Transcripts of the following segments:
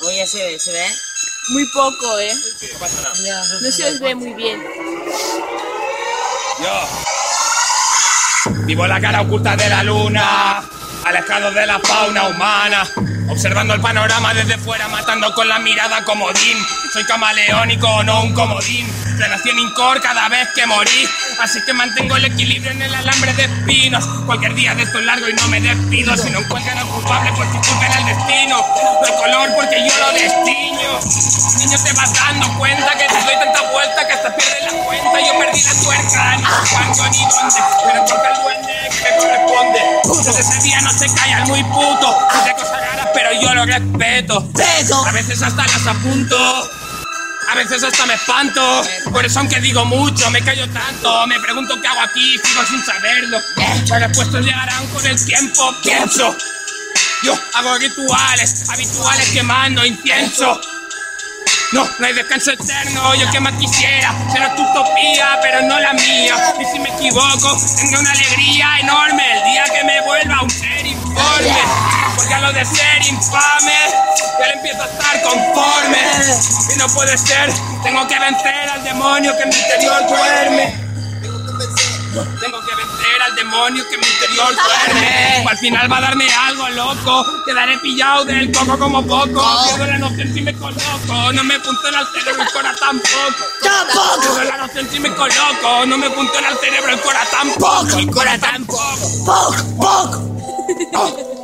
Oye, se ve, se ve. Muy poco, ¿eh? ¿Qué pasa nada? No se os ve muy bien. Yo. Vivo la cara oculta de la luna, alejado de la fauna humana, observando el panorama desde fuera, matando con la mirada comodín. Soy camaleónico, no un comodín. Relación incor cada vez que morí, así que mantengo el equilibrio en el alambre de espinos. Cualquier día de esto es largo y no me despido. Si no encuentran al culpable, pues disculpen al destino. El color porque yo lo destino. Niño, te vas dando cuenta que te doy tanta vuelta que hasta pierdes la cuenta. Yo perdí la tuerca, ni cuándo ni dónde, pero toca el me corresponde. Desde ese día no se callan muy puto. Dice cosas raras, pero yo lo respeto. A veces hasta las apunto. A veces hasta me espanto, por eso aunque digo mucho, me callo tanto, me pregunto qué hago aquí, sigo sin saberlo. Las respuestas llegarán con el tiempo, pienso. Yo hago rituales, habituales quemando incienso. No, no hay descanso eterno, yo que más quisiera, será tu utopía, pero no la mía. Y si me equivoco, tendré una alegría enorme el día que me vuelva un ser informe. Porque a lo de ser infame, ya le empiezo a estar conforme. Y no puede ser, tengo que vencer al demonio que en mi interior duerme. Tengo que vencer al demonio que mi interior duerme. Al final va a darme algo loco. Quedaré pillado del coco como poco. Pierdo la noción si me coloco. No me funciona el cerebro, el cora tampoco. ¡Tampoco! Pierdo la noción si me coloco. No me funciona el cerebro, el cora tampoco. El cora tampoco. ¡Poco! ¡Poco!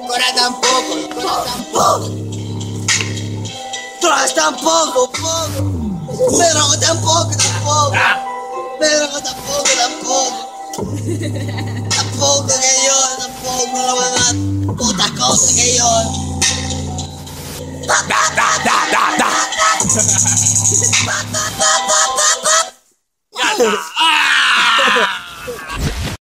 Cora tampoco, Cora tampoco. Todas tampoco, poco. Pero tampoco, tampoco. Pero tampoco, tampoco. Tampoco que yo, tampoco no van a putas cosas que yo. Da, da, da, da, da. Ya está. ¡Ah!